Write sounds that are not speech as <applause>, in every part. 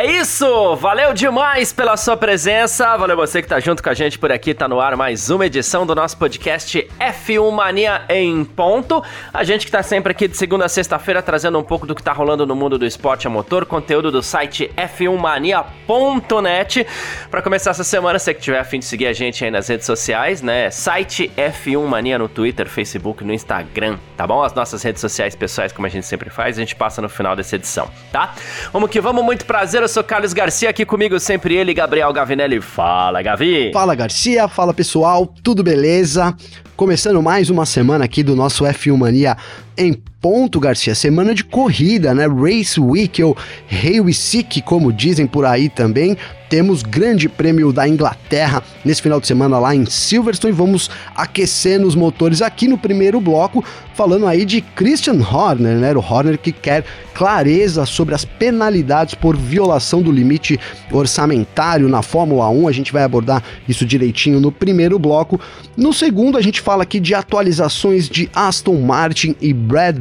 É isso! Valeu demais pela sua presença. Valeu você que tá junto com a gente por aqui. Tá no ar mais uma edição do nosso podcast F1 Mania em ponto. A gente que tá sempre aqui de segunda a sexta-feira trazendo um pouco do que tá rolando no mundo do esporte a motor, conteúdo do site f1mania.net. Para começar essa semana, você que tiver a fim de seguir a gente aí nas redes sociais, né? Site F1 Mania no Twitter, Facebook, no Instagram, tá bom? As nossas redes sociais pessoais, como a gente sempre faz, a gente passa no final dessa edição, tá? Vamos que vamos, muito prazer sou Carlos Garcia, aqui comigo sempre ele, Gabriel Gavinelli. Fala, Gavi! Fala, Garcia, fala pessoal, tudo beleza? Começando mais uma semana aqui do nosso F1 Mania em ponto, Garcia. Semana de corrida, né? Race Week ou Race Sick, como dizem por aí também. Temos grande prêmio da Inglaterra nesse final de semana lá em Silverstone. Vamos aquecendo os motores aqui no primeiro bloco, falando aí de Christian Horner, né? O Horner que quer clareza sobre as penalidades por violação do limite orçamentário na Fórmula 1. A gente vai abordar isso direitinho no primeiro bloco. No segundo, a gente fala aqui de atualizações de Aston Martin e Red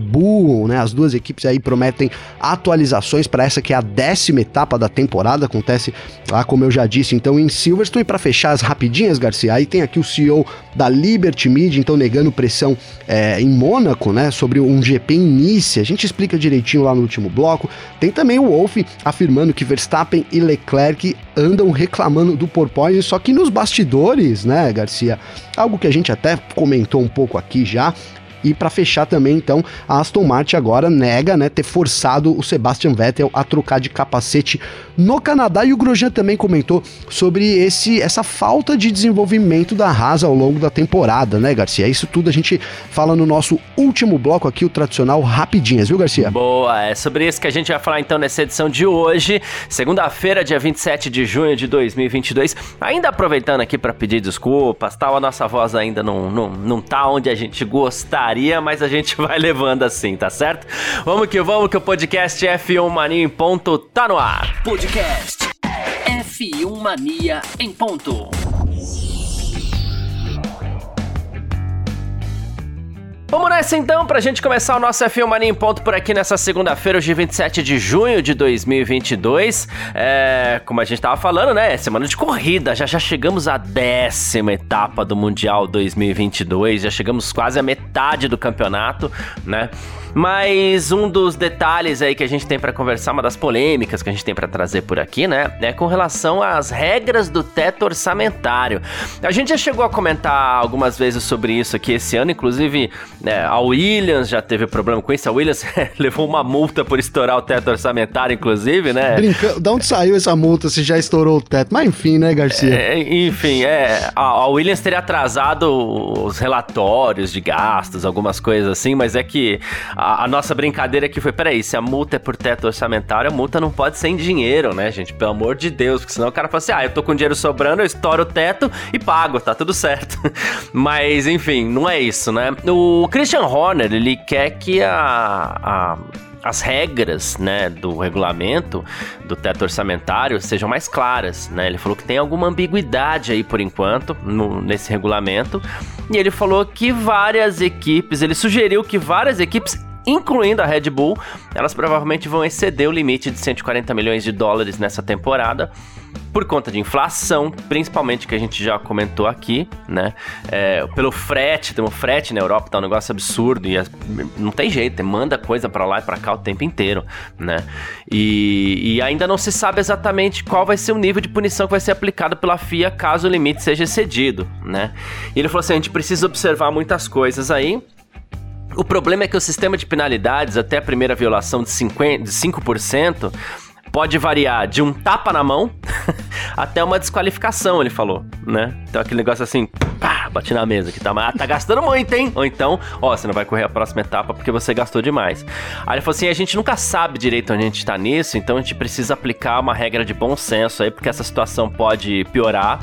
Né? As duas equipes aí prometem atualizações para essa que é a décima etapa da temporada. Acontece lá, como eu já disse, então em Silverstone. Para fechar as rapidinhas, Garcia, aí tem aqui o CEO da Liberty Media, então negando pressão é, em Mônaco, né? Sobre um GP início. A gente explica direitinho lá no último bloco. Tem também o Wolff afirmando que Verstappen e Leclerc andam reclamando do porpoise, só que nos bastidores, né, Garcia? Algo que a gente até comentou um pouco aqui já, e para fechar também, então, a Aston Martin agora nega, né, ter forçado o Sebastian Vettel a trocar de capacete no Canadá e o Grosjean também comentou sobre esse essa falta de desenvolvimento da Haas ao longo da temporada, né, Garcia? Isso tudo a gente fala no nosso último bloco aqui, o tradicional rapidinhas, viu, Garcia? Boa, é sobre isso que a gente vai falar então nessa edição de hoje, segunda-feira, dia 27 de junho de 2022. Ainda aproveitando aqui para pedir desculpas, tal, a nossa voz ainda não, não, não tá onde a gente gostaria, mas a gente <laughs> vai levando assim, tá certo? Vamos que vamos, que o podcast F1 Mania em ponto tá no ar. Podcast F1 Mania em ponto. Vamos nessa então, pra gente começar o nosso F1 Mania em ponto por aqui nessa segunda-feira, hoje 27 de junho de 2022. É, como a gente tava falando, né? É semana de corrida, já já chegamos à décima etapa do Mundial 2022, já chegamos quase à metade do campeonato, né? Mas um dos detalhes aí que a gente tem para conversar, uma das polêmicas que a gente tem para trazer por aqui, né, é com relação às regras do teto orçamentário. A gente já chegou a comentar algumas vezes sobre isso aqui esse ano, inclusive né, a Williams já teve problema com isso. A Williams <laughs> levou uma multa por estourar o teto orçamentário, inclusive, né? Brincando, de onde saiu essa multa se já estourou o teto? Mas enfim, né, Garcia? É, enfim, é. A, a Williams teria atrasado os relatórios de gastos, algumas coisas assim, mas é que a, nossa brincadeira aqui foi: peraí, se a multa é por teto orçamentário, a multa não pode ser em dinheiro, né, gente? Pelo amor de Deus, porque senão o cara fala assim: ah, eu tô com dinheiro sobrando, eu estouro o teto e pago, tá tudo certo. <laughs> Mas, enfim, não é isso, né? O Christian Horner, ele quer que a, a as regras, né, do regulamento do teto orçamentário sejam mais claras, né? Ele falou que tem alguma ambiguidade aí por enquanto no, nesse regulamento e ele falou que várias equipes, ele sugeriu que várias equipes incluindo a Red Bull, elas provavelmente vão exceder o limite de 140 milhões de dólares nessa temporada por conta de inflação, principalmente que a gente já comentou aqui, né? É, pelo frete, tem um frete na Europa, tá um negócio absurdo e não tem jeito, manda coisa para lá e para cá o tempo inteiro, né? E, e, ainda não se sabe exatamente qual vai ser o nível de punição que vai ser aplicado pela FIA caso o limite seja excedido, né? E ele falou assim: a gente precisa observar muitas coisas aí. O problema é que o sistema de penalidades, até a primeira violação de, 50, de 5%, pode variar de um tapa na mão <laughs> até uma desqualificação, ele falou, né? Então aquele negócio assim, pá, bate na mesa que tá, ah, tá gastando muito, hein? Ou então, ó, você não vai correr a próxima etapa porque você gastou demais. Aí ele falou assim, a gente nunca sabe direito onde a gente tá nisso, então a gente precisa aplicar uma regra de bom senso aí, porque essa situação pode piorar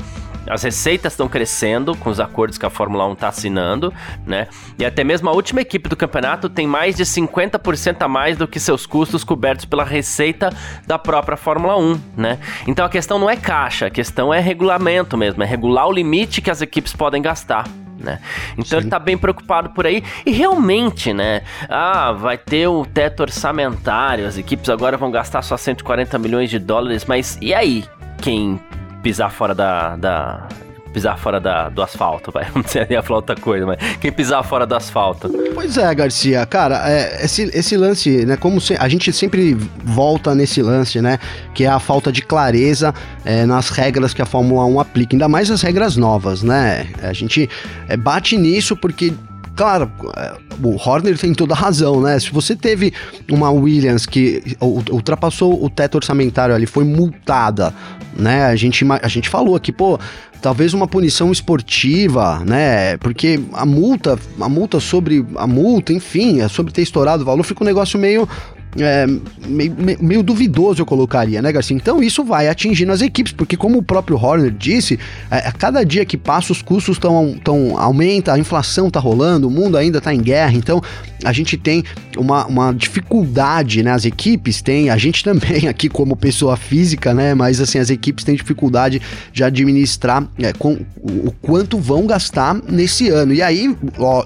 as receitas estão crescendo com os acordos que a Fórmula 1 está assinando, né? E até mesmo a última equipe do campeonato tem mais de 50% a mais do que seus custos cobertos pela receita da própria Fórmula 1, né? Então a questão não é caixa, a questão é regulamento mesmo, é regular o limite que as equipes podem gastar. Né? Então Sim. ele tá bem preocupado por aí. E realmente, né? Ah, vai ter o teto orçamentário, as equipes agora vão gastar só 140 milhões de dólares, mas e aí? Quem pisar fora da, da pisar fora da, do asfalto, vai. <laughs> Não sei ia falar outra coisa, mas quem pisar fora do asfalto. Pois é, Garcia, cara, é, esse, esse lance, né, como se, a gente sempre volta nesse lance, né, que é a falta de clareza é, nas regras que a Fórmula 1 aplica, ainda mais as regras novas, né? A gente é, bate nisso porque claro, é, o Horner tem toda a razão, né? Se você teve uma Williams que ultrapassou o teto orçamentário ali, foi multada, né? A gente, a gente falou aqui, pô, talvez uma punição esportiva, né? Porque a multa, a multa sobre a multa, enfim, é sobre ter estourado o valor, fica um negócio meio é, meio, meio, duvidoso, eu colocaria, né, Garcia? Então isso vai atingindo as equipes, porque como o próprio Horner disse, é, a cada dia que passa os custos estão tão, aumenta, a inflação tá rolando, o mundo ainda tá em guerra, então a gente tem uma, uma dificuldade, né? As equipes têm, a gente <laughs> também aqui como pessoa física, né? Mas assim, as equipes têm dificuldade de administrar é, com, o quanto vão gastar nesse ano. E aí,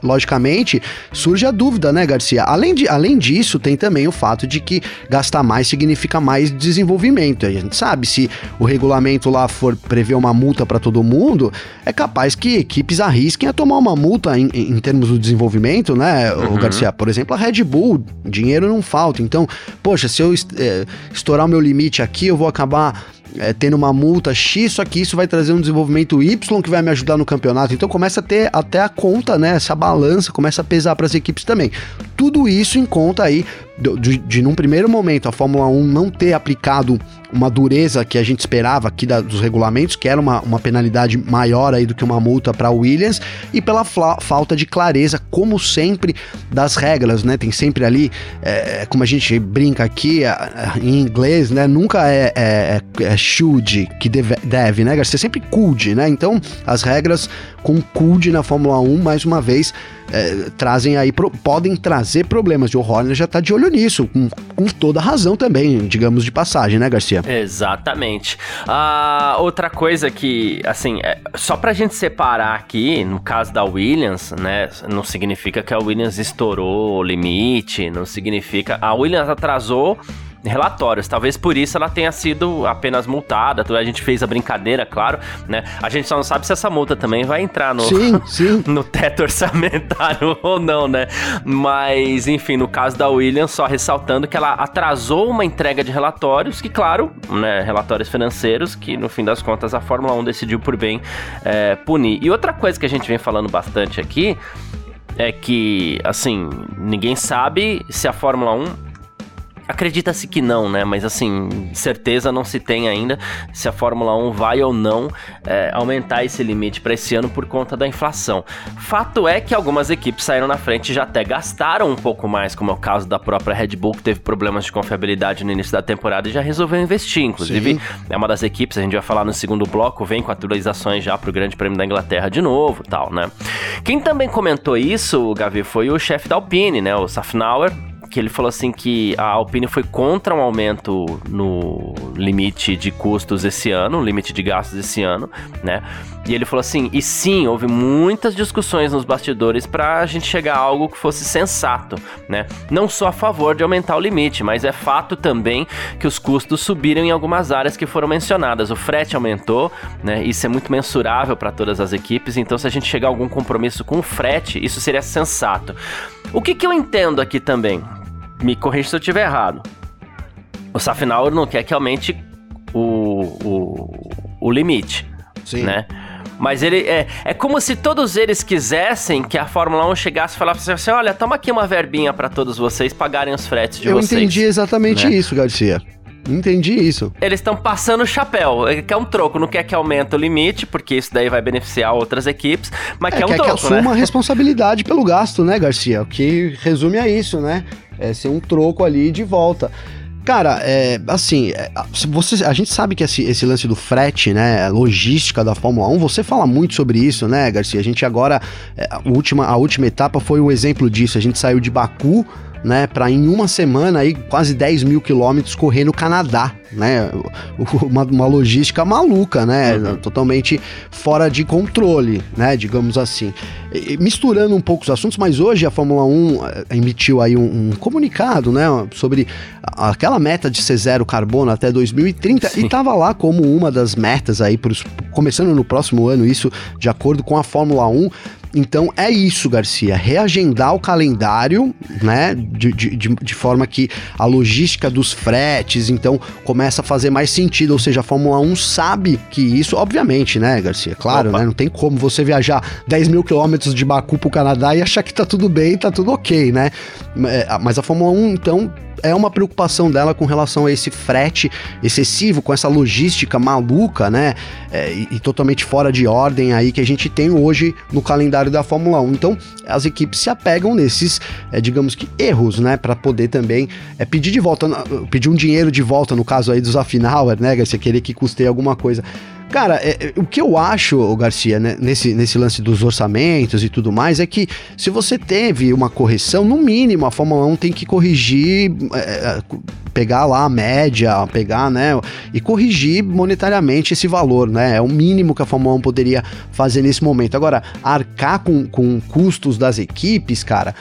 logicamente, surge a dúvida, né, Garcia? Além, de, além disso, tem também o fato de que gastar mais significa mais desenvolvimento. A gente sabe, se o regulamento lá for prever uma multa para todo mundo, é capaz que equipes arrisquem a tomar uma multa em, em termos do desenvolvimento, né, uhum. Garcia? Por exemplo, a Red Bull, dinheiro não falta. Então, poxa, se eu é, estourar o meu limite aqui, eu vou acabar é, tendo uma multa X, só que isso vai trazer um desenvolvimento Y que vai me ajudar no campeonato. Então começa a ter até a conta, né? Essa balança começa a pesar para as equipes também. Tudo isso em conta aí de, de, de, num primeiro momento, a Fórmula 1 não ter aplicado uma dureza que a gente esperava aqui da, dos regulamentos, que era uma, uma penalidade maior aí do que uma multa para Williams, e pela falta de clareza, como sempre, das regras, né? Tem sempre ali, é, como a gente brinca aqui em inglês, né? Nunca é, é, é, é should que deve, deve, né, Garcia? Sempre could, né? Então, as regras com could na Fórmula 1, mais uma vez, é, trazem aí, pro, podem trazer problemas. E o Horner já tá de olho nisso, com, com toda razão também, digamos de passagem, né, Garcia? Exatamente. Ah, outra coisa que, assim, é, só pra gente separar aqui, no caso da Williams, né, não significa que a Williams estourou o limite, não significa. A Williams atrasou relatórios. Talvez por isso ela tenha sido apenas multada. A gente fez a brincadeira, claro, né? A gente só não sabe se essa multa também vai entrar no, sim, <laughs> sim. no teto orçamentário <laughs> ou não, né? Mas, enfim, no caso da Williams, só ressaltando que ela atrasou uma entrega de relatórios, que, claro, né, relatórios financeiros, que no fim das contas a Fórmula 1 decidiu por bem é, punir. E outra coisa que a gente vem falando bastante aqui é que, assim, ninguém sabe se a Fórmula 1 Acredita-se que não, né? Mas assim, certeza não se tem ainda se a Fórmula 1 vai ou não é, aumentar esse limite para esse ano por conta da inflação. Fato é que algumas equipes saíram na frente e já até gastaram um pouco mais, como é o caso da própria Red Bull, que teve problemas de confiabilidade no início da temporada e já resolveu investir. Inclusive, Sim. é uma das equipes, a gente vai falar no segundo bloco, vem com atualizações já para o Grande Prêmio da Inglaterra de novo tal, né? Quem também comentou isso, Gavi, foi o chefe da Alpine, né? O Safnauer que ele falou assim que a Alpine foi contra um aumento no limite de custos esse ano, limite de gastos esse ano, né? E ele falou assim: e sim, houve muitas discussões nos bastidores para a gente chegar a algo que fosse sensato, né? Não só a favor de aumentar o limite, mas é fato também que os custos subiram em algumas áreas que foram mencionadas. O frete aumentou, né? Isso é muito mensurável para todas as equipes, então se a gente chegar a algum compromisso com o frete, isso seria sensato. O que, que eu entendo aqui também? Me corrija se eu estiver errado. O Safinauer não quer que aumente o, o, o limite, Sim. né? Mas ele é, é como se todos eles quisessem que a Fórmula 1 chegasse e falasse assim: olha, toma aqui uma verbinha para todos vocês pagarem os fretes de Eu vocês. Eu entendi exatamente né? isso, Garcia. Entendi isso. Eles estão passando o chapéu. Quer um troco, não quer que aumente o limite, porque isso daí vai beneficiar outras equipes, mas é, quer um quer troco, que assuma né? a responsabilidade pelo gasto, né, Garcia? O que resume a isso, né? É ser um troco ali de volta. Cara, é, assim, é, você, a gente sabe que esse, esse, lance do frete, né, logística da Fórmula 1, você fala muito sobre isso, né, Garcia? A gente agora, é, a, última, a última etapa foi um exemplo disso. A gente saiu de Baku né, para em uma semana aí quase 10 mil quilômetros correr no Canadá, né, <laughs> uma, uma logística maluca, né, uhum. totalmente fora de controle, né, digamos assim. E, misturando um pouco os assuntos, mas hoje a Fórmula 1 eh, emitiu aí um, um comunicado, né, sobre aquela meta de ser zero carbono até 2030 Sim. e tava lá como uma das metas aí, pros, começando no próximo ano, isso de acordo com a Fórmula 1, então é isso, Garcia, reagendar o calendário, né, de, de, de, forma que a logística dos fretes, então, começa a fazer mais sentido, ou seja, a Fórmula 1 sabe que isso, obviamente, né, Garcia, claro, né, não tem como você viajar 10 mil quilômetros de Baku pro Canadá e achar que tá tudo bem, tá tudo ok, né, é, mas a Fórmula 1, então, é uma preocupação dela com relação a esse frete excessivo, com essa logística maluca, né? É, e, e, totalmente fora de ordem aí que a gente tem hoje no calendário da Fórmula 1. Então, as equipes se apegam nesses, é, digamos que, erros, né? Para poder também é, pedir de volta, pedir um dinheiro de volta, no caso aí dos Affinauer, né? Se querer que custeie alguma coisa. Cara, é, é, o que eu acho, Garcia, né, nesse, nesse lance dos orçamentos e tudo mais, é que se você teve uma correção, no mínimo a Fórmula 1 tem que corrigir, é, é, pegar lá a média, pegar, né, e corrigir monetariamente esse valor, né? É o mínimo que a Fórmula 1 poderia fazer nesse momento. Agora, arcar com, com custos das equipes, cara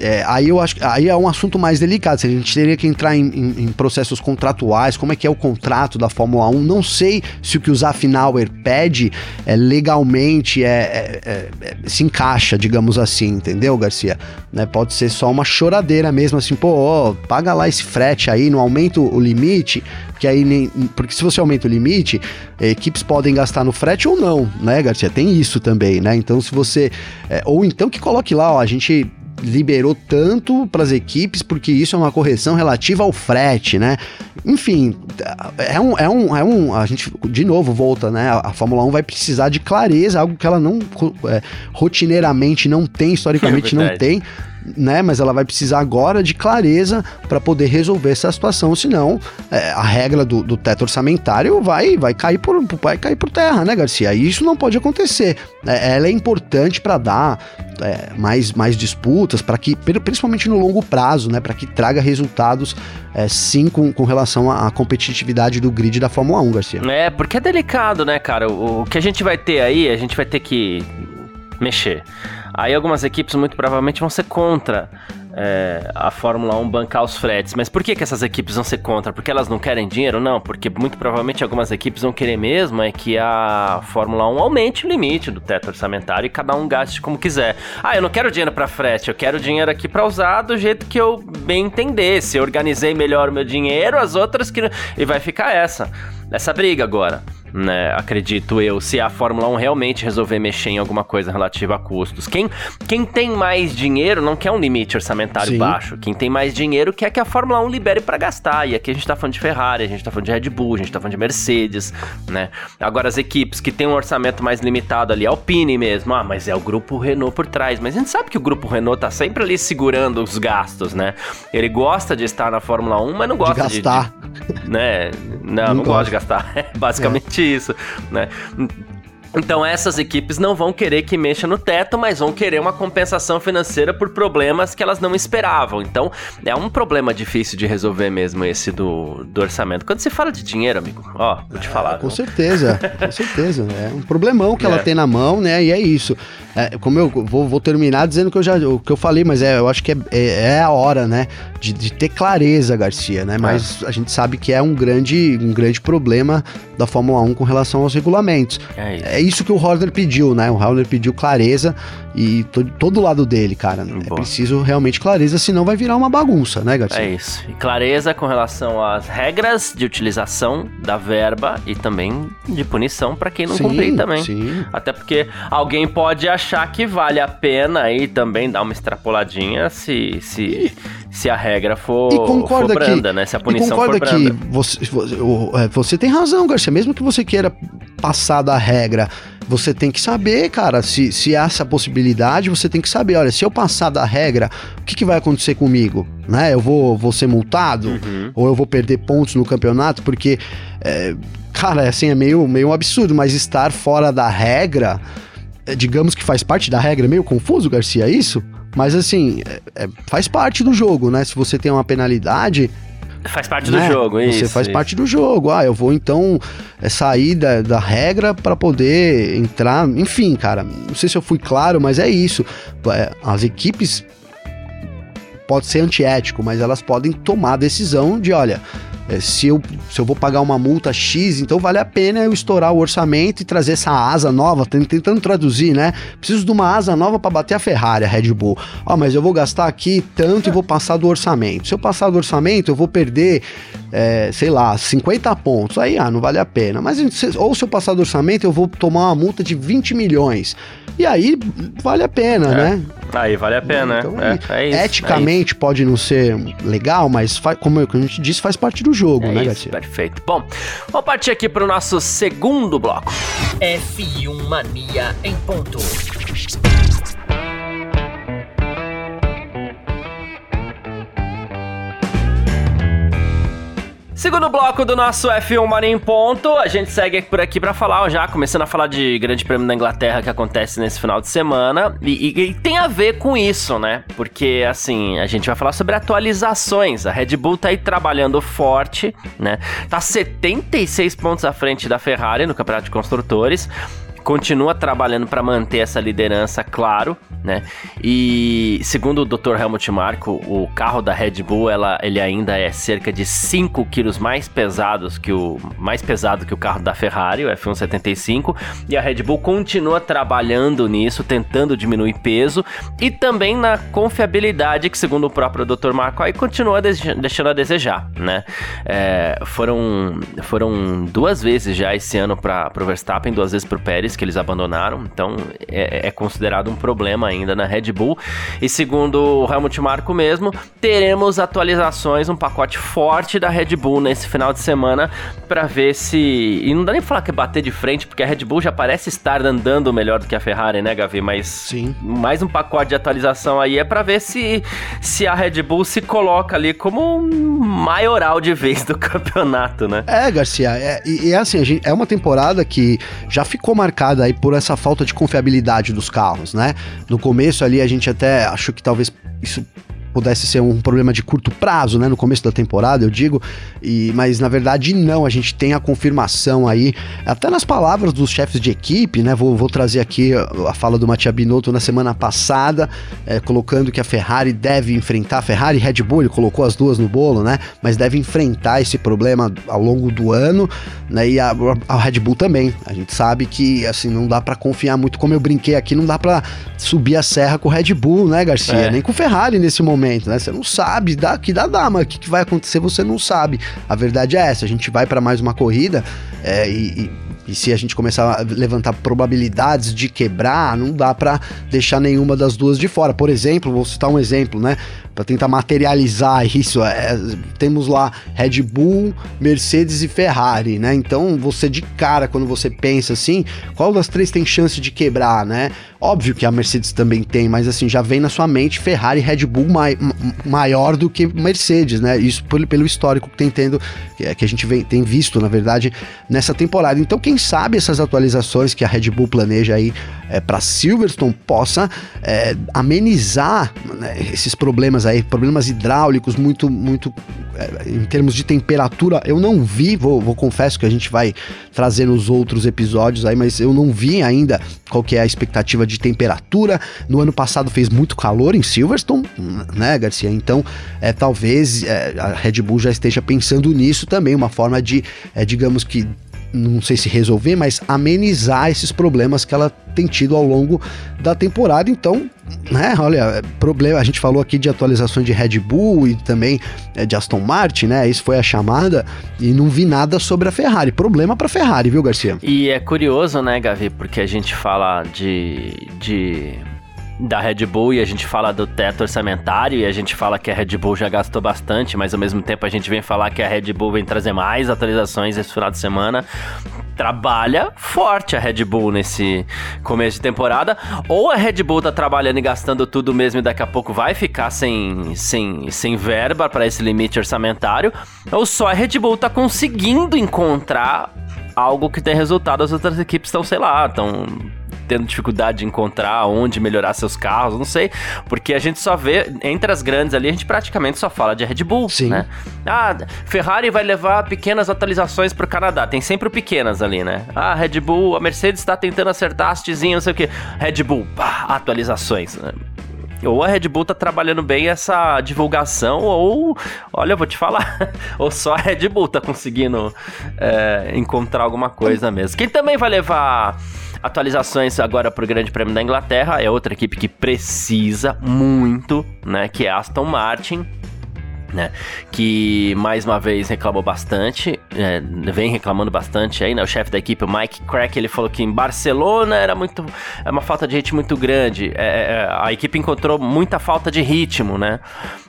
é, aí eu acho aí é um assunto mais delicado. A gente teria que entrar em, em, em, processos contratuais, como é que é o contrato da Fórmula 1. Não sei se o que o Zafnauer pede é, legalmente é, é, é, é, se encaixa, digamos assim, entendeu, Garcia? Né, pode ser só uma choradeira mesmo, assim, pô, ó, paga lá esse frete aí, não aumenta o limite, porque aí nem. Porque se você aumenta o limite, equipes podem gastar no frete ou não, né, Garcia? Tem isso também, né? Então, se você. É, ou então que coloque lá, ó, a gente liberou tanto para as equipes, porque isso é uma correção relativa ao frete, né? Enfim, é um, é um, é um. A gente, de novo, volta, né? A, Fórmula 1 vai precisar de clareza, algo que ela não. É, rotineiramente não tem, historicamente é não tem né? Mas ela vai precisar agora de clareza para poder resolver essa situação, senão é, a regra do, do, teto orçamentário vai, vai, cair por, vai cair por terra, né, Garcia? E isso não pode acontecer. É, ela é importante para dar é, mais, mais disputas, para que, principalmente no longo prazo, né, para que traga resultados é, sim com, com relação à competitividade do grid da Fórmula 1, Garcia. É, porque é delicado, né, cara? O, o que a gente vai ter aí, a gente vai ter que mexer. Aí algumas equipes muito provavelmente vão ser contra é, a Fórmula 1 bancar os fretes. Mas por que, que essas equipes vão ser contra? Porque elas não querem dinheiro? Não, porque muito provavelmente algumas equipes vão querer mesmo é que a Fórmula 1 aumente o limite do teto orçamentário e cada um gaste como quiser. Ah, eu não quero dinheiro para frete, eu quero dinheiro aqui para usar do jeito que eu bem entender. Se eu organizei melhor o meu dinheiro, as outras que. E vai ficar essa. Essa briga agora né? Acredito eu, se a Fórmula 1 realmente resolver mexer em alguma coisa relativa a custos. Quem, quem tem mais dinheiro não quer um limite orçamentário Sim. baixo. Quem tem mais dinheiro quer que a Fórmula 1 libere para gastar. E aqui a gente tá falando de Ferrari, a gente tá falando de Red Bull, a gente tá falando de Mercedes, né? Agora as equipes que têm um orçamento mais limitado ali, Alpine mesmo, ah, mas é o grupo Renault por trás. Mas a gente sabe que o grupo Renault tá sempre ali segurando os gastos, né? Ele gosta de estar na Fórmula 1, mas não gosta de gastar. De, de, né? Não, não, não gosta de gastar. <laughs> É basicamente é isso, né? Então essas equipes não vão querer que mexa no teto, mas vão querer uma compensação financeira por problemas que elas não esperavam. Então é um problema difícil de resolver mesmo esse do, do orçamento. Quando se fala de dinheiro, amigo, ó, vou te falar. É, com certeza, com certeza. É um problemão que é. ela tem na mão, né? E é isso. É, como eu vou, vou, terminar dizendo que eu já o que eu falei, mas é, eu acho que é, é, é a hora, né? De, de, ter clareza, Garcia, né? Mas a gente sabe que é um grande, um grande problema da Fórmula 1 com relação aos regulamentos. É isso, é isso que o Horner pediu, né? O Horner pediu clareza e todo, todo lado dele, cara. É preciso realmente clareza, senão vai virar uma bagunça, né, Garcia? É isso. E clareza com relação às regras de utilização da verba e também de punição para quem não sim, cumprir também. Sim. Até porque alguém pode achar que vale a pena aí também dar uma extrapoladinha se, se, se a regra for, for branda, que, né? Se a punição for branda. que você, você, é, você tem razão, Garcia. Mesmo que você queira passar da regra você tem que saber, cara, se, se há essa possibilidade, você tem que saber, olha, se eu passar da regra, o que, que vai acontecer comigo? Né? Eu vou, vou ser multado? Uhum. Ou eu vou perder pontos no campeonato? Porque, é, cara, assim, é meio, meio absurdo, mas estar fora da regra, é, digamos que faz parte da regra, é meio confuso, Garcia, é isso? Mas assim, é, é, faz parte do jogo, né? Se você tem uma penalidade, Faz parte né? do jogo, isso. Você faz isso. parte do jogo. Ah, eu vou então é, sair da, da regra para poder entrar. Enfim, cara, não sei se eu fui claro, mas é isso. É, as equipes pode ser antiético, mas elas podem tomar a decisão de, olha, é, se, eu, se eu vou pagar uma multa X, então vale a pena eu estourar o orçamento e trazer essa asa nova, tentando traduzir, né? Preciso de uma asa nova para bater a Ferrari, a Red Bull. Ó, mas eu vou gastar aqui tanto e vou passar do orçamento. Se eu passar do orçamento, eu vou perder, é, sei lá, 50 pontos. Aí, ah, não vale a pena. Mas ou se eu passar do orçamento, eu vou tomar uma multa de 20 milhões. E aí vale a pena, é. né? Aí vale a pena, então, é, é, isso, Eticamente é isso. pode não ser legal, mas faz, como a gente disse, faz parte do jogo, é né, isso, Garcia? Perfeito. Bom, vamos partir aqui para o nosso segundo bloco. F1 Mania em ponto. Segundo bloco do nosso F1 Mania em Ponto, a gente segue por aqui para falar já, começando a falar de Grande Prêmio da Inglaterra que acontece nesse final de semana. E, e, e, tem a ver com isso, né? Porque, assim, a gente vai falar sobre atualizações. A Red Bull tá aí trabalhando forte, né? Tá 76 pontos à frente da Ferrari no Campeonato de Construtores continua trabalhando para manter essa liderança, claro, né? E segundo o Dr. Helmut Marko, o carro da Red Bull, ela, ele ainda é cerca de 5 quilos mais pesados que o mais pesado que o carro da Ferrari, o F175, e a Red Bull continua trabalhando nisso, tentando diminuir peso e também na confiabilidade que segundo o próprio Dr. Marko aí continua deixando a desejar, né? É, foram foram duas vezes já esse ano para o Verstappen, duas vezes para o Pérez que eles abandonaram, então é, é, considerado um problema ainda na Red Bull. E segundo o Helmut Marko mesmo, teremos atualizações, um pacote forte da Red Bull nesse final de semana para ver se. E não dá nem pra falar que é bater de frente, porque a Red Bull já parece estar andando melhor do que a Ferrari, né, Gavi? Mas Sim. mais um pacote de atualização aí é para ver se, se a Red Bull se coloca ali como maioral de vez do <laughs> campeonato, né? É, Garcia, é, e, e é assim, gente, é uma temporada que já ficou marcada aí por essa falta de confiabilidade dos carros, né? No começo ali a gente até achou que talvez isso pudesse ser um problema de curto prazo, né, no começo da temporada, eu digo, e mas na verdade não, a gente tem a confirmação aí, até nas palavras dos chefes de equipe, né, vou, vou trazer aqui a, fala do Mattia Binotto na semana passada, é, colocando que a Ferrari deve enfrentar, Ferrari e Red Bull, ele colocou as duas no bolo, né, mas deve enfrentar esse problema ao longo do ano, né, e a, a Red Bull também, a gente sabe que, assim, não dá para confiar muito, como eu brinquei aqui, não dá para subir a serra com o Red Bull, né, Garcia, é. nem com o Ferrari nesse momento, momento, né? Você não sabe, dá, que dá, mas o que, que vai acontecer você não sabe. A verdade é essa, a gente vai para mais uma corrida é, e, e e se a gente começar a levantar probabilidades de quebrar, não dá para deixar nenhuma das duas de fora. Por exemplo, vou citar um exemplo, né? Para tentar materializar isso, é, temos lá Red Bull, Mercedes e Ferrari, né? Então, você de cara, quando você pensa assim, qual das três tem chance de quebrar, né? Óbvio que a Mercedes também tem, mas assim, já vem na sua mente Ferrari e Red Bull mai, maior do que Mercedes, né? Isso pelo, pelo histórico que tem tendo, que a gente vem, tem visto, na verdade, nessa temporada. Então, quem sabe essas atualizações que a Red Bull planeja aí é, para Silverstone possa é, amenizar né, esses problemas aí, problemas hidráulicos muito, muito é, em termos de temperatura. Eu não vi, vou, vou confesso que a gente vai trazer nos outros episódios aí, mas eu não vi ainda qual que é a expectativa de temperatura. No ano passado fez muito calor em Silverstone, né, Garcia? Então, é, talvez é, a Red Bull já esteja pensando nisso também, uma forma de, é, digamos que não sei se resolver, mas amenizar esses problemas que ela tem tido ao longo da temporada. Então, né, olha, problema, a gente falou aqui de atualizações de Red Bull e também é, de Aston Martin, né? Isso foi a chamada e não vi nada sobre a Ferrari. Problema para Ferrari, viu, Garcia? E é curioso, né, Gavi, porque a gente fala de de da Red Bull e a gente fala do teto orçamentário e a gente fala que a Red Bull já gastou bastante, mas ao mesmo tempo a gente vem falar que a Red Bull vem trazer mais atualizações esse final de semana. trabalha forte a Red Bull nesse começo de temporada, ou a Red Bull tá trabalhando e gastando tudo mesmo e daqui a pouco vai ficar sem, sem, sem verba para esse limite orçamentário, ou só a Red Bull tá conseguindo encontrar algo que tem resultado, as outras equipes estão, sei lá, estão tendo dificuldade de encontrar onde melhorar seus carros, não sei, porque a gente só vê, entre as grandes ali, a gente praticamente só fala de Red Bull, Sim. né? Ah, Ferrari vai levar pequenas atualizações pro Canadá, tem sempre pequenas ali, né? Ah, Red Bull, a Mercedes está tentando acertar hastezinho, não sei o que. Red Bull, pá, atualizações, né? ou a Red Bull tá trabalhando bem essa divulgação, ou, olha, eu vou te falar, <laughs> ou só a Red Bull tá conseguindo é, encontrar alguma coisa mesmo. Quem também vai levar atualizações agora pro Grande Prêmio da Inglaterra é outra equipe que precisa muito, né, que é Aston Martin né? Que mais uma vez reclamou bastante, é, vem reclamando bastante aí, né? O chefe da equipe, o Mike Crack, ele falou que em Barcelona era muito, é uma falta de ritmo muito grande. É, é, é, a equipe encontrou muita falta de ritmo, né?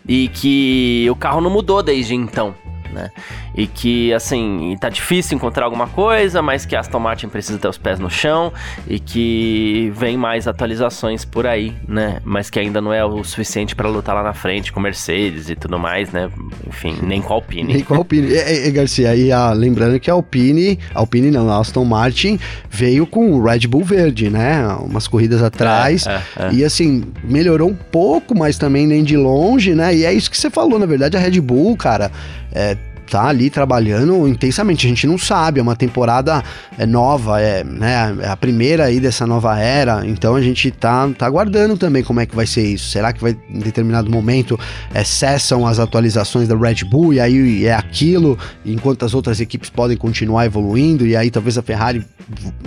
E que o carro não mudou desde então né? E que, assim, tá difícil encontrar alguma coisa, mas que Aston Martin precisa ter os pés no chão e que vem mais atualizações por aí, né? Mas que ainda não é o suficiente para lutar lá na frente com Mercedes e tudo mais, né? Enfim, nem com a Alpine. Nem com a Alpine. E, e, Garcia, e a, lembrando que a Alpine, a Alpine não, a Aston Martin veio com o Red Bull verde, né? Umas corridas atrás. É, é, é. E assim, melhorou um pouco, mas também nem de longe, né? E é isso que você falou, na verdade, a Red Bull, cara, é, tá ali trabalhando intensamente. A gente não sabe, é uma temporada é nova, é, né, é a primeira aí dessa nova era, então a gente tá, tá aguardando também como é que vai ser isso. Será que vai, em determinado momento, é, cessam as atualizações da Red Bull e aí é aquilo, enquanto as outras equipes podem continuar evoluindo e aí talvez a Ferrari,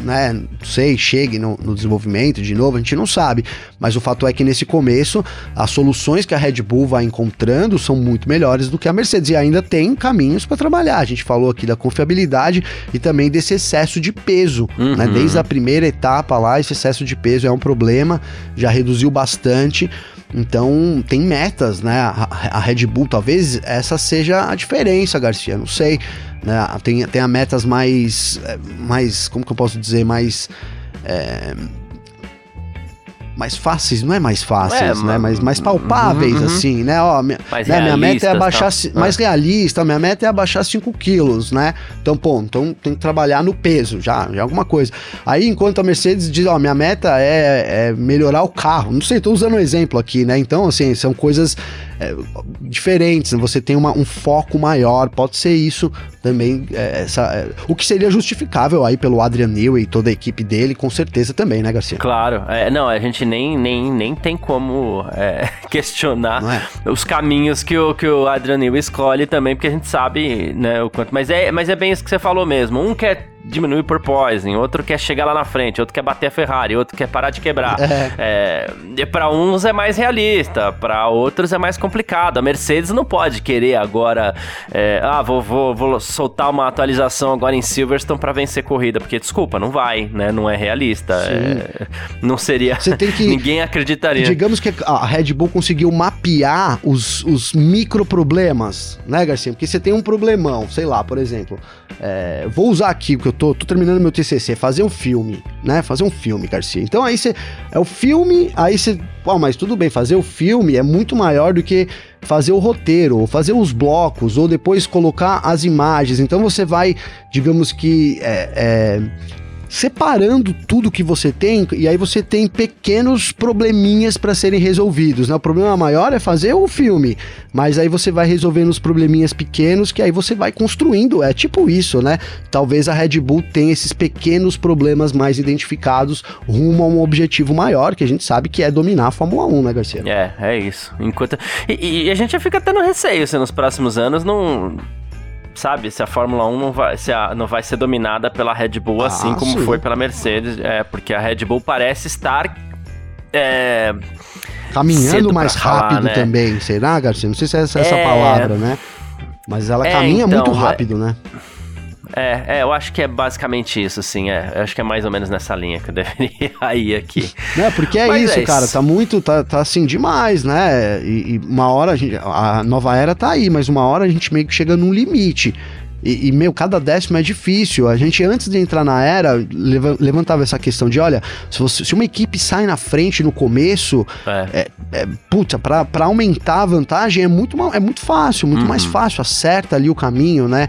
né, não sei, chegue no, no desenvolvimento de novo, a gente não sabe. Mas o fato é que nesse começo, as soluções que a Red Bull vai encontrando são muito melhores do que a Mercedes e ainda tem caminho caminhos para trabalhar. A gente falou aqui da confiabilidade e também desse excesso de peso, uhum. né? Desde a primeira etapa lá, esse excesso de peso é um problema, já reduziu bastante. Então tem metas, né? A, a Red Bull, talvez essa seja a diferença, Garcia. Não sei. Né? Tem, tem a metas mais. Eh, mais. Como que eu posso dizer? Mais. É, mais fáceis, não é mais fáceis, é, né? Mas mais palpáveis, uhum, assim, né? Ó, minha, mais né? minha meta é abaixar, tá? mais realista, minha meta é abaixar 5 quilos, né? Então, pô, então tem que trabalhar no peso, já, já é alguma coisa. Aí, enquanto a Mercedes diz, ó, minha meta é, é melhorar o carro. Não sei, tô usando um exemplo aqui, né? Então, assim, são coisas é, diferentes, né? você tem uma, um foco maior, pode ser isso também, é, essa, é, o que seria justificável aí pelo Adrian Newey e toda a equipe dele, com certeza também, né, Garcia? Claro, é, não, a gente nem, nem, nem tem como é, <laughs> questionar é? os caminhos que o, que o Adrian Newey escolhe também, porque a gente sabe, né, o quanto, mas é, mas é bem isso que você falou mesmo, um quer diminuir por poison, outro quer chegar lá na frente, outro quer bater a Ferrari, outro quer parar de quebrar. É. É, para uns é mais realista, para outros é mais complicado. A Mercedes não pode querer agora, é, ah, vou, vou, vou soltar uma atualização agora em Silverstone para vencer corrida, porque desculpa, não vai, né? Não é realista. É, não seria. Você tem que, <laughs> ninguém acreditaria. Digamos que a Red Bull conseguiu mapear os, os micro problemas, né, Garcia? Porque você tem um problemão, sei lá, por exemplo, é, vou usar aqui porque eu tô, tô terminando meu TCC, fazer um filme, né? Fazer um filme, Garcia. Então aí você. É o filme, aí você. Pô, mas tudo bem, fazer o filme é muito maior do que fazer o roteiro, ou fazer os blocos, ou depois colocar as imagens. Então você vai, digamos que. É, é, separando tudo que você tem e aí você tem pequenos probleminhas para serem resolvidos. Né? O problema maior é fazer o filme, mas aí você vai resolvendo os probleminhas pequenos que aí você vai construindo. É tipo isso, né? Talvez a Red Bull tenha esses pequenos problemas mais identificados rumo a um objetivo maior, que a gente sabe que é dominar a Fórmula 1, né, Garcia? É, é isso. Enquanto e, e a gente fica no receio se nos próximos anos não sabe, se a Fórmula 1 não vai, se a, não vai ser dominada pela Red Bull, ah, assim como sim. foi pela Mercedes, é, porque a Red Bull parece estar. É, Caminhando mais rápido falar, né? também, será, Garcia? Não sei se é essa, é... palavra, né? Mas ela é, caminha então, muito rápido, né? É, é, eu acho que é basicamente isso, assim, é. Eu acho que é mais ou menos nessa linha que eu <laughs> deveria ir aqui. Né, porque é Mas isso, é cara, isso. tá muito, tá, tá assim demais, né? E, e, uma hora a, gente, a nova era tá aí, mas uma hora a gente meio que chega num limite. E, e, meu, cada décimo é difícil. A gente, antes de entrar na era, levantava essa questão de: olha, se, você, se uma equipe sai na frente no começo, é. É, é, puta, pra, pra aumentar a vantagem é muito, é muito fácil, muito uhum. mais fácil. Acerta ali o caminho, né?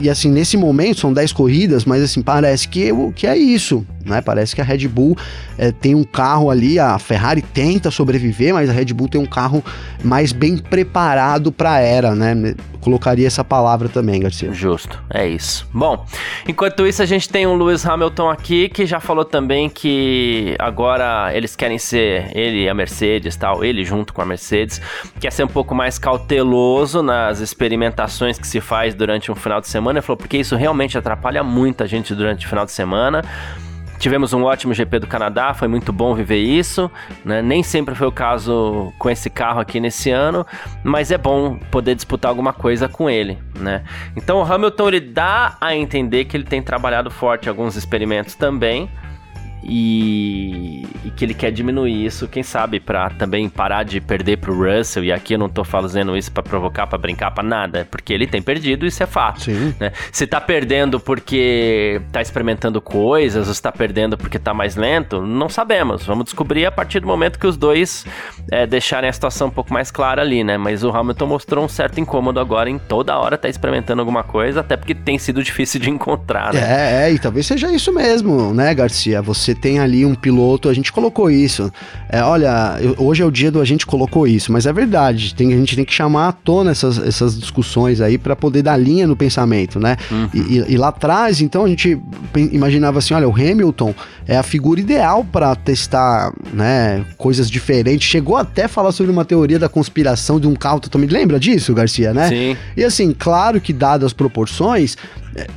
E assim, nesse momento são 10 corridas, mas assim, parece que, que é isso, né? Parece que a Red Bull é, tem um carro ali, a Ferrari tenta sobreviver, mas a Red Bull tem um carro mais bem preparado para a era, né? Colocaria essa palavra também, Garcia. Justo, é isso. Bom, enquanto isso a gente tem um Lewis Hamilton aqui que já falou também que agora eles querem ser ele e a Mercedes, tal, ele junto com a Mercedes, quer ser um pouco mais cauteloso nas experimentações que se faz durante um final de semana semana. Ele falou, porque isso realmente atrapalha muita gente durante o final de semana. Tivemos um ótimo GP do Canadá, foi muito bom viver isso. Né? Nem sempre foi o caso com esse carro aqui nesse ano, mas é bom poder disputar alguma coisa com ele. Né? Então o Hamilton ele dá a entender que ele tem trabalhado forte alguns experimentos também e, e, que ele quer diminuir isso, quem sabe, para também parar de perder pro Russell. E aqui eu não tô fazendo isso para provocar, para brincar, para nada, é porque ele tem perdido, isso é fato. Sim. Né? Se tá perdendo porque tá experimentando coisas, ou se tá perdendo porque tá mais lento, não sabemos. Vamos descobrir a partir do momento que os dois é, deixarem a situação um pouco mais clara ali, né? Mas o Hamilton mostrou um certo incômodo agora em toda hora tá experimentando alguma coisa, até porque tem sido <laughs> difícil de encontrar, né? É, é e talvez seja isso mesmo, né, Garcia? Você tem ali um piloto, a gente colocou isso. É, olha, eu, hoje é o dia do a gente colocou isso, mas é verdade. Tem, a gente tem que chamar à tona essas, essas discussões aí para poder dar linha no pensamento, né? Uhum. E, e, e, lá atrás, então, a gente imaginava assim: olha, o Hamilton é a figura ideal para testar né, coisas diferentes. Chegou até a falar sobre uma teoria da conspiração de um carro totalmente. Lembra disso, Garcia, né? Sim. E assim, claro que dadas as proporções,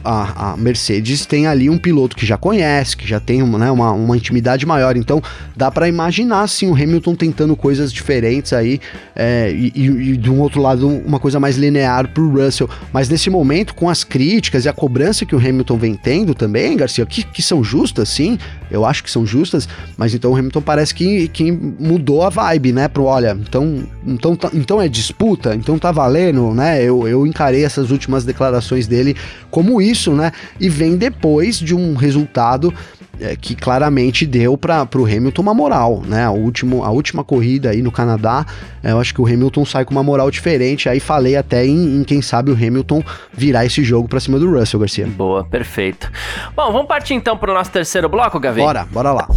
a, a, Mercedes tem ali um piloto que já conhece, que já tem uma, né, uma, uma intimidade maior. Então dá para imaginar sim o Hamilton tentando coisas diferentes aí é, e, e, e, de um outro lado uma coisa mais linear pro Russell. Mas nesse momento, com as críticas e a cobrança que o Hamilton vem tendo também, Garcia, que, que são justas, sim, eu acho que são justas, mas então o Hamilton parece que, que mudou a vibe, né? Pro olha, então, então, tá, então é disputa, então tá valendo, né? Eu, eu encarei essas últimas declarações dele como isso, né? E vem depois de um resultado é, que claramente deu para o Hamilton uma moral, né? A, último, a última corrida aí no Canadá, é, eu acho que o Hamilton sai com uma moral diferente. Aí falei até em, em quem sabe o Hamilton virar esse jogo para cima do Russell, Garcia. Boa, perfeito. Bom, vamos partir então para o nosso terceiro bloco, Gavi? Bora, bora lá.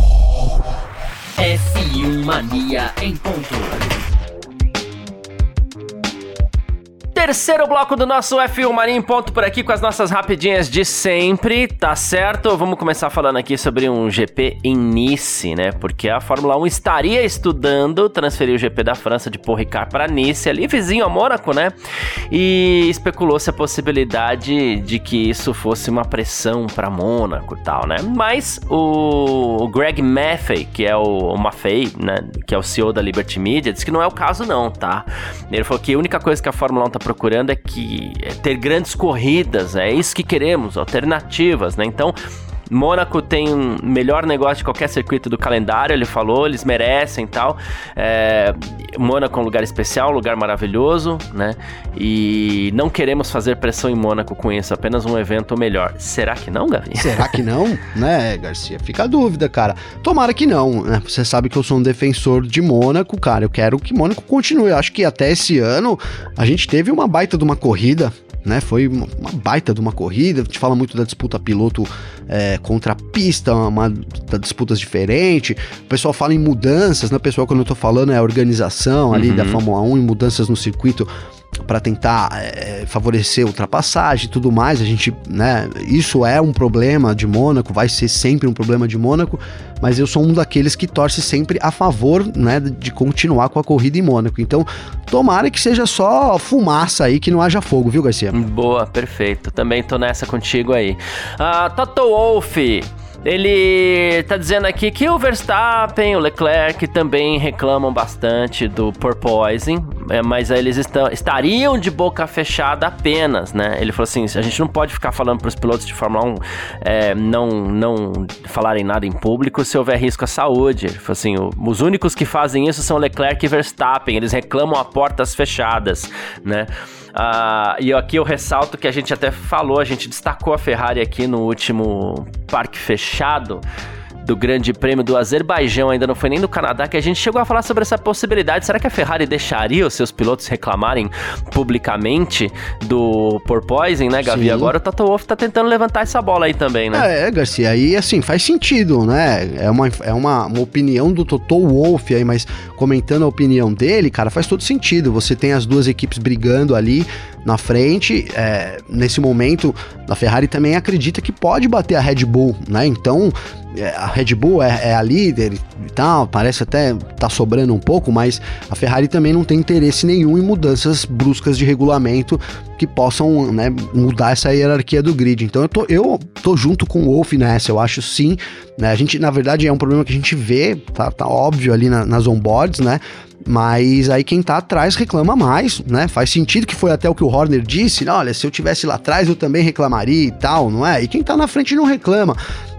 F1 Mania em ponto. Terceiro bloco do nosso F1 Marinho ponto por aqui com as nossas rapidinhas de sempre, tá certo? Vamos começar falando aqui sobre um GP em Nice, né? Porque a Fórmula 1 estaria estudando transferir o GP da França de Paul Ricard para Nice, ali vizinho a Mônaco, né? E especulou-se a possibilidade de que isso fosse uma pressão para Mônaco e tal, né? Mas o Greg Maffei, que é o, Maffei, né? Que é o CEO da Liberty Media, disse que não é o caso não, tá? Ele falou que a única coisa que a Fórmula 1 tá é que é ter grandes corridas, é isso que queremos, alternativas, né? Então, Mônaco tem um melhor negócio de qualquer circuito do calendário, ele falou, eles merecem tal. É, Mônaco é um lugar especial, um lugar maravilhoso, né? E não queremos fazer pressão em Mônaco com isso, apenas um evento melhor. Será que não, Gavi? Será que não? <laughs> né, Garcia? Fica a dúvida, cara. Tomara que não, né? Você sabe que eu sou um defensor de Mônaco, cara. Eu quero que Mônaco continue. Eu acho que até esse ano a gente teve uma baita de uma corrida né? Foi uma, baita de uma corrida. A gente fala muito da disputa piloto é, contra pista, uma, uma disputas diferentes. O pessoal fala em mudanças, né? Pessoal, quando eu tô falando, é a organização ali uhum. da Fórmula 1 em mudanças no circuito para tentar é, favorecer ultrapassagem e tudo mais. A gente, né, isso é um problema de Mônaco, vai ser sempre um problema de Mônaco, mas eu sou um daqueles que torce sempre a favor, né, de continuar com a corrida em Mônaco. Então, tomara que seja só fumaça aí, que não haja fogo, viu, Garcia? Boa, perfeito. Também tô nessa contigo aí. Ah, Toto Wolff ele tá dizendo aqui que o Verstappen, o Leclerc também reclamam bastante do porpoising, é, mas eles estão, estariam de boca fechada apenas, né? Ele falou assim: a gente não pode ficar falando para os pilotos de Fórmula 1 é, não, não falarem nada em público se houver risco à saúde. Ele falou assim: os únicos que fazem isso são Leclerc e Verstappen, eles reclamam a portas fechadas, né? Uh, e aqui eu ressalto que a gente até falou, a gente destacou a Ferrari aqui no último parque fechado do Grande Prêmio do Azerbaijão, ainda não foi nem do Canadá, que a gente chegou a falar sobre essa possibilidade. Será que a Ferrari deixaria os seus pilotos reclamarem publicamente do porpoising, né, Gavi? Sim. Agora o Toto Wolff tá tentando levantar essa bola aí também, né? É, Garcia, aí assim, faz sentido, né? É uma, é uma, uma opinião do Toto Wolff aí, mas comentando a opinião dele, cara, faz todo sentido. Você tem as duas equipes brigando ali na frente. É, nesse momento, a Ferrari também acredita que pode bater a Red Bull, né? Então, é, Red Bull é, é, a líder e tal, parece até tá sobrando um pouco, mas a Ferrari também não tem interesse nenhum em mudanças bruscas de regulamento que possam né, mudar essa hierarquia do grid. Então eu tô, eu tô junto com o Wolf nessa, eu acho sim. Né, a gente, na verdade, é um problema que a gente vê, tá, tá óbvio ali na, nas onboards, né? Mas aí quem tá atrás reclama mais, né? Faz sentido que foi até o que o Horner disse, olha, se eu tivesse lá atrás eu também reclamaria e tal, não é? E quem tá na frente não reclama.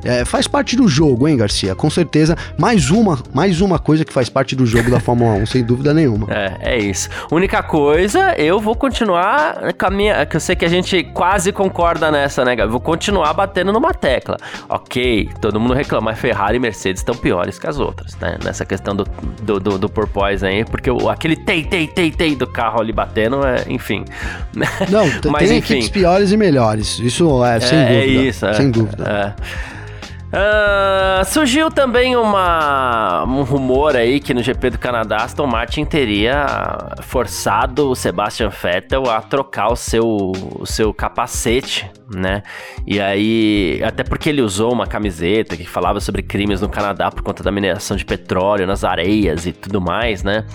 É, faz parte do jogo, hein, Garcia? Com certeza, mais uma, mais uma coisa que faz parte do jogo da Fórmula 1, <laughs> sem dúvida nenhuma. É, é isso. Única coisa, eu vou continuar com a minha. Que eu sei que a gente quase concorda nessa, né, Gabi? Vou continuar batendo numa tecla. Ok, todo mundo reclama, mas Ferrari e Mercedes estão piores que as outras, né? Nessa questão do, do, do, do porpoise aí, porque o, aquele tei, tei, tei, tei do carro ali batendo, é, enfim. Não, <laughs> mas, tem enfim. equipes piores e melhores. Isso é, sem é, dúvida. É isso, é, sem dúvida. É. Uh, surgiu também uma, um rumor aí que no GP do Canadá Aston Martin teria forçado o Sebastian Vettel a trocar o seu, o seu capacete, né? E aí, até porque ele usou uma camiseta que falava sobre crimes no Canadá por conta da mineração de petróleo nas areias e tudo mais, né?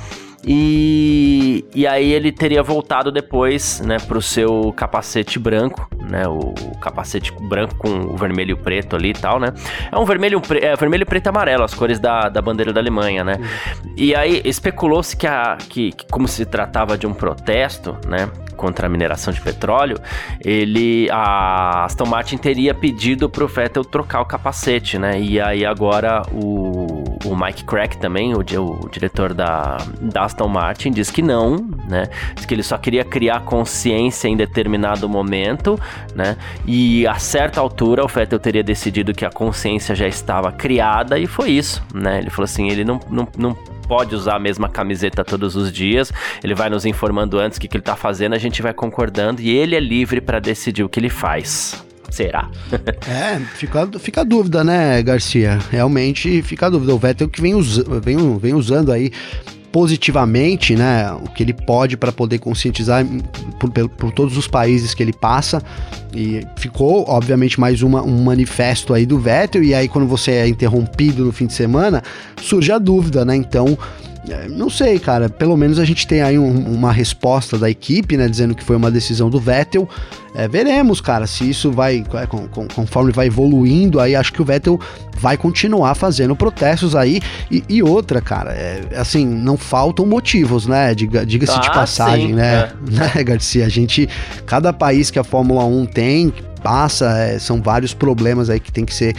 E, e aí ele teria voltado depois, né, pro seu capacete branco, né, o, capacete branco com o vermelho e preto ali e tal, né. É um vermelho, é, vermelho, preto e amarelo, as cores da, da bandeira da Alemanha, né. Uhum. E aí especulou-se que, a, que, que como se tratava de um protesto, né, contra a mineração de petróleo, ele a Aston Martin teria pedido pro Vettel trocar o capacete, né? E aí agora o, o Mike Crack também, o, o diretor da, da Aston Martin, diz que não, né? Diz que ele só queria criar consciência em determinado momento, né? E a certa altura o Vettel teria decidido que a consciência já estava criada e foi isso, né? Ele falou assim, ele não, não, não pode usar a mesma camiseta todos os dias. Ele vai nos informando antes o que, que ele tá fazendo, a gente vai concordando e ele é livre para decidir o que ele faz. Será? <laughs> é, fica, fica a dúvida, né, Garcia? Realmente fica a dúvida. O Vettel que vem, us, vem, vem usando aí positivamente, né, o que ele pode para poder conscientizar por, por, por, todos os países que ele passa e ficou, obviamente, mais uma, um manifesto aí do Vettel e aí quando você é interrompido no fim de semana, surge a dúvida, né, então não sei, cara. Pelo menos a gente tem aí um, uma resposta da equipe, né? Dizendo que foi uma decisão do Vettel. É, veremos, cara, se isso vai, é, com, com, conforme vai evoluindo, aí acho que o Vettel vai continuar fazendo protestos aí. E, e outra, cara, é, assim, não faltam motivos, né? Diga-se ah, de passagem, sim, né? É. <laughs> né, Garcia? A gente, cada país que a Fórmula 1 tem, passa, é, são vários problemas aí que tem que ser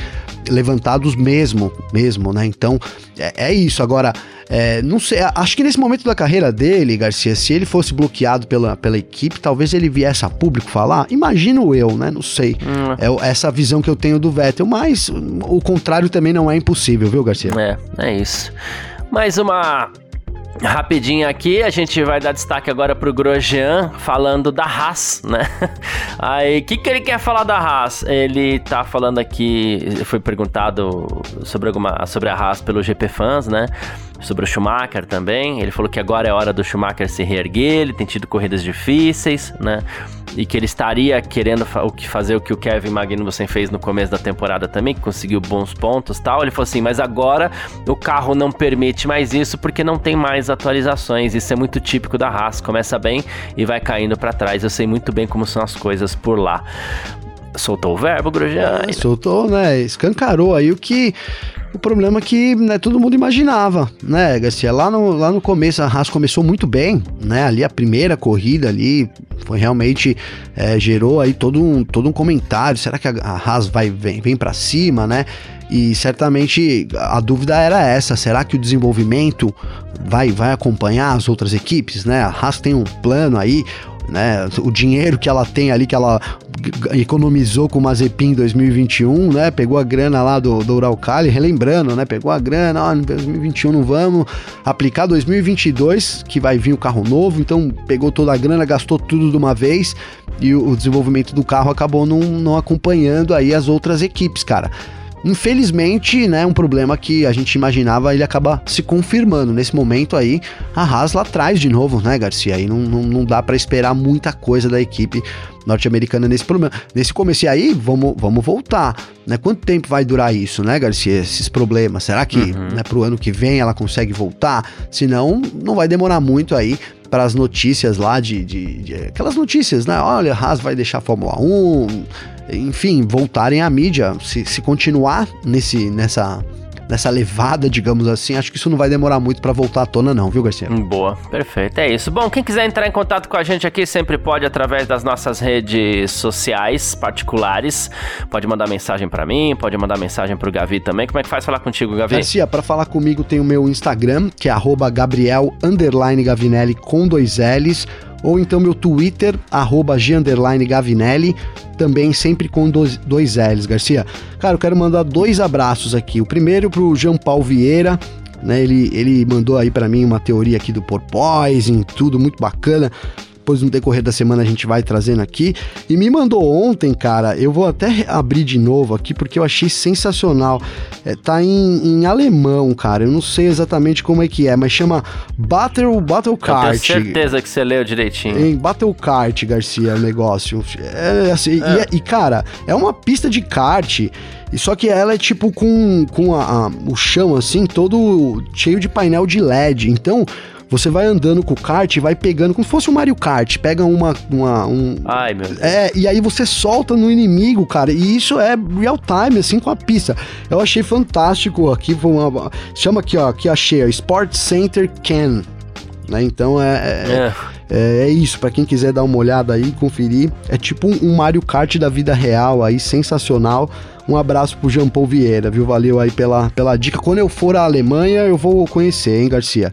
levantados mesmo, mesmo, né? Então, é, é isso. Agora, é, não sei, acho que nesse momento da carreira dele, Garcia, se ele fosse bloqueado pela, pela equipe, talvez ele viesse a público falar. Imagino eu, né? Não sei. Hum. É essa visão que eu tenho do Vettel, mas o contrário também não é impossível, viu, Garcia? É, é isso. Mais uma Rapidinho aqui, a gente vai dar destaque agora pro Grosjean falando da Haas, né? <laughs> Aí, o que, que ele quer falar da Haas? Ele tá falando aqui, foi perguntado sobre, alguma, sobre a Haas pelo GP Fans, né? Sobre o Schumacher também. Ele falou que agora é hora do Schumacher se reerguer, ele tem tido corridas difíceis, né? e que ele estaria querendo fazer o que o Kevin Magnussen fez no começo da temporada também, que conseguiu bons pontos tal. Ele falou assim: mas agora o carro não permite mais isso porque não tem mais atualizações. Isso é muito típico da Haas. Começa bem e vai caindo para trás. Eu sei muito bem como são as coisas por lá. Soltou o verbo, Grosjean? É, soltou, né? Escancarou aí o que O problema é que né, todo mundo imaginava, né, Garcia? Lá no, lá no começo, a Haas começou muito bem, né? Ali a primeira corrida ali foi realmente é, gerou aí todo um, todo um comentário. Será que a, a Haas vai vem, vem para cima, né? E certamente a dúvida era essa: será que o desenvolvimento vai, vai acompanhar as outras equipes, né? A Haas tem um plano aí, né? O dinheiro que ela tem ali, que ela economizou com o Mazepin em 2021, né? Pegou a grana lá do, do Uralcali, relembrando, né? Pegou a grana, ó, em 2021 não vamos aplicar 2022, que vai vir o carro novo, então pegou toda a grana, gastou tudo de uma vez e o, o desenvolvimento do carro acabou não, não acompanhando aí as outras equipes, cara. Infelizmente, né, um problema que a gente imaginava, ele acaba se confirmando. Nesse momento aí, a Haas lá atrás de novo, né, Garcia? Aí não, não, não dá para esperar muita coisa da equipe norte-americana nesse problema. Nesse começo aí, vamos, vamos voltar, né? Quanto tempo vai durar isso, né, Garcia? Esses problemas. Será que, uhum. né, pro ano que vem ela consegue voltar? Senão, não vai demorar muito aí para as notícias lá de, de, de, aquelas notícias, né? Olha, Haas vai deixar a Fórmula 1, enfim, voltarem à mídia, se, se continuar nesse, nessa, nessa levada, digamos assim, acho que isso não vai demorar muito para voltar à tona não, viu, Garcia? Boa, perfeito, é isso. Bom, quem quiser entrar em contato com a gente aqui sempre pode através das nossas redes sociais particulares. Pode mandar mensagem para mim, pode mandar mensagem pro Gavi também. Como é que faz falar contigo, Gavi? Garcia, para falar comigo tem o meu Instagram, que é Gabriel Gavinelli com dois L's ou então meu Twitter, arroba Gavinelli, também sempre com dois, dois L's, Garcia. Cara, eu quero mandar dois abraços aqui. O primeiro pro Jean Paul Vieira, né? Ele, ele mandou aí para mim uma teoria aqui do porpoising, tudo muito bacana depois no decorrer da semana a gente vai trazendo aqui. E me mandou ontem, cara, eu vou até abrir de novo aqui porque eu achei sensacional. É, tá em, em alemão, cara, eu não sei exatamente como é que é, mas chama Battle, Battle Kart. Eu tenho certeza que você leu direitinho. Em Battle Kart, Garcia, o negócio. É, assim, é. E, e, cara, é uma pista de kart. E só que ela é tipo com, com a, a, o chão assim, todo cheio de painel de LED. Então, você vai andando com o kart e vai pegando, como se fosse um Mario Kart, pega uma. uma um, Ai, meu Deus. É, e aí você solta no inimigo, cara. E isso é real time, assim, com a pista. Eu achei fantástico aqui. Foi uma, chama aqui, ó. Aqui achei, ó, Sport Center Can. Né? Então é, é, é. é, é isso, para quem quiser dar uma olhada aí, conferir. É tipo um Mario Kart da vida real aí, sensacional. Um abraço pro Jean Paul Vieira, viu? Valeu aí pela, pela dica. Quando eu for à Alemanha, eu vou conhecer, hein, Garcia?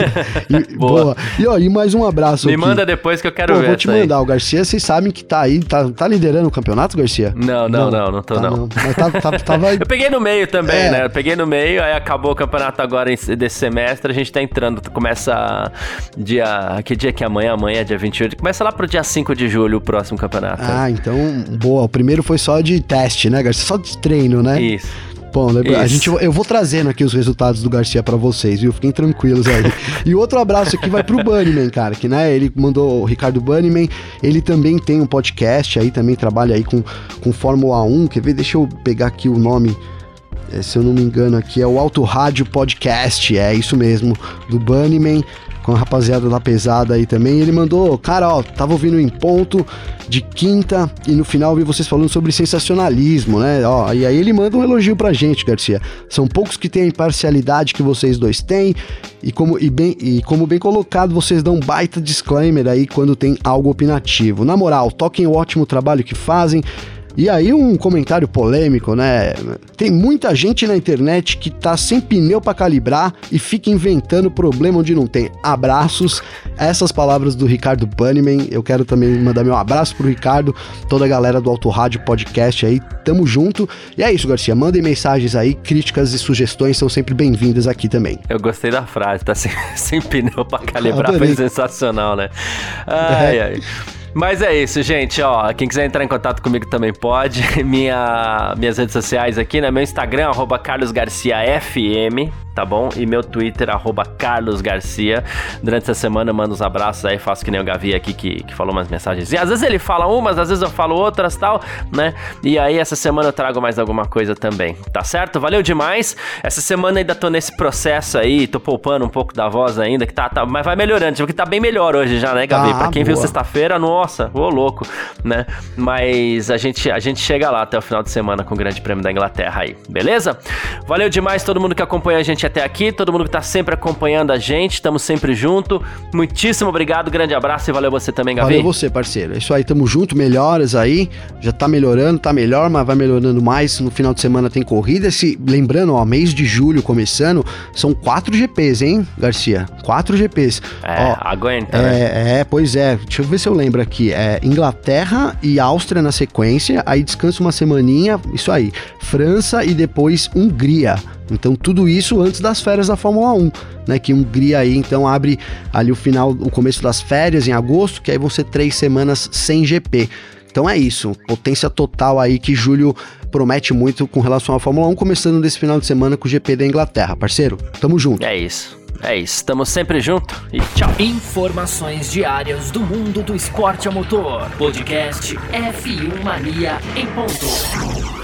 <laughs> e, boa. boa. E, ó, e mais um abraço Me aqui. manda depois que eu quero Pô, ver. Vou te mandar. Aí. O Garcia, vocês sabem que tá aí, tá, tá liderando o campeonato, Garcia? Não, não, não, não, não tô tá, não. não. Mas tá, tá, tava... <laughs> eu peguei no meio também, é. né? Eu peguei no meio, aí acabou o campeonato agora desse semestre, a gente tá entrando. Começa dia. Que dia que é amanhã? Amanhã é dia 28. Começa lá pro dia 5 de julho o próximo campeonato. Ah, então, boa. O primeiro foi só de teste, né, Garcia? Só de treino, né? Isso. Bom, a gente, eu vou trazendo aqui os resultados do Garcia para vocês, viu? Fiquem tranquilos aí. <laughs> e outro abraço aqui vai pro Bunnyman, cara, que né, ele mandou o Ricardo Bunnyman, ele também tem um podcast aí, também trabalha aí com, com Fórmula 1, quer ver? Deixa eu pegar aqui o nome é, se eu não me engano aqui, é o Auto Rádio Podcast, é isso mesmo, do Bunnyman com a rapaziada da pesada aí também. Ele mandou, cara, ó, tava ouvindo em ponto de quinta e no final vi vocês falando sobre sensacionalismo, né? Ó, e aí ele manda um elogio pra gente, Garcia. São poucos que têm a imparcialidade que vocês dois têm e como, e bem, e como bem colocado, vocês dão baita disclaimer aí quando tem algo opinativo. Na moral, toquem o ótimo trabalho que fazem. E aí um comentário polêmico, né? Tem muita gente na internet que tá sem pneu para calibrar e fica inventando problema onde não tem. Abraços. Essas palavras do Ricardo Bunnyman. Eu quero também mandar meu abraço pro Ricardo, toda a galera do Auto Rádio Podcast aí. Tamo junto. E é isso, Garcia. Mandem mensagens aí, críticas e sugestões são sempre bem-vindas aqui também. Eu gostei da frase, tá sem, <laughs> sem pneu para calibrar, foi sensacional, né? Ai, é. ai. Mas é isso, gente. Ó, quem quiser entrar em contato comigo também pode. <laughs> Minha, minhas redes sociais aqui, né? Meu Instagram, arroba carlosgarciafm tá bom? E meu Twitter, arroba Carlos Garcia. Durante essa semana eu mando uns abraços aí, faço que nem o Gavi aqui que, que falou umas mensagens. E às vezes ele fala umas, às vezes eu falo outras tal, né? E aí essa semana eu trago mais alguma coisa também, tá certo? Valeu demais. Essa semana ainda tô nesse processo aí, tô poupando um pouco da voz ainda, que tá, tá mas vai melhorando, porque tá bem melhor hoje já, né, Gavi? Ah, pra quem boa. viu sexta-feira, no nossa, ô louco, né? Mas a gente, a gente chega lá até o final de semana com o Grande Prêmio da Inglaterra aí, beleza? Valeu demais todo mundo que acompanha a gente até aqui, todo mundo que tá sempre acompanhando a gente, estamos sempre junto. Muitíssimo obrigado, grande abraço e valeu você também, Gabi. Valeu você, parceiro. É isso aí, tamo junto, melhoras aí. Já tá melhorando, tá melhor, mas vai melhorando mais. No final de semana tem corrida. Se, lembrando, ó, mês de julho começando, são quatro GPs, hein, Garcia? Quatro GPs. É, ó, aguenta, é, né? É, pois é. Deixa eu ver se eu lembro aqui. É Inglaterra e Áustria na sequência, aí descansa uma semaninha, isso aí. França e depois Hungria. Então tudo isso antes das férias da Fórmula 1, né? Que Hungria aí então abre ali o final, o começo das férias em agosto, que aí vão ser três semanas sem GP. Então é isso, potência total aí que julho promete muito com relação à Fórmula 1, começando desse final de semana com o GP da Inglaterra, parceiro. Tamo junto. É isso. É isso, estamos sempre junto e tchau. Informações diárias do mundo do esporte a motor. Podcast F1 Mania em ponto.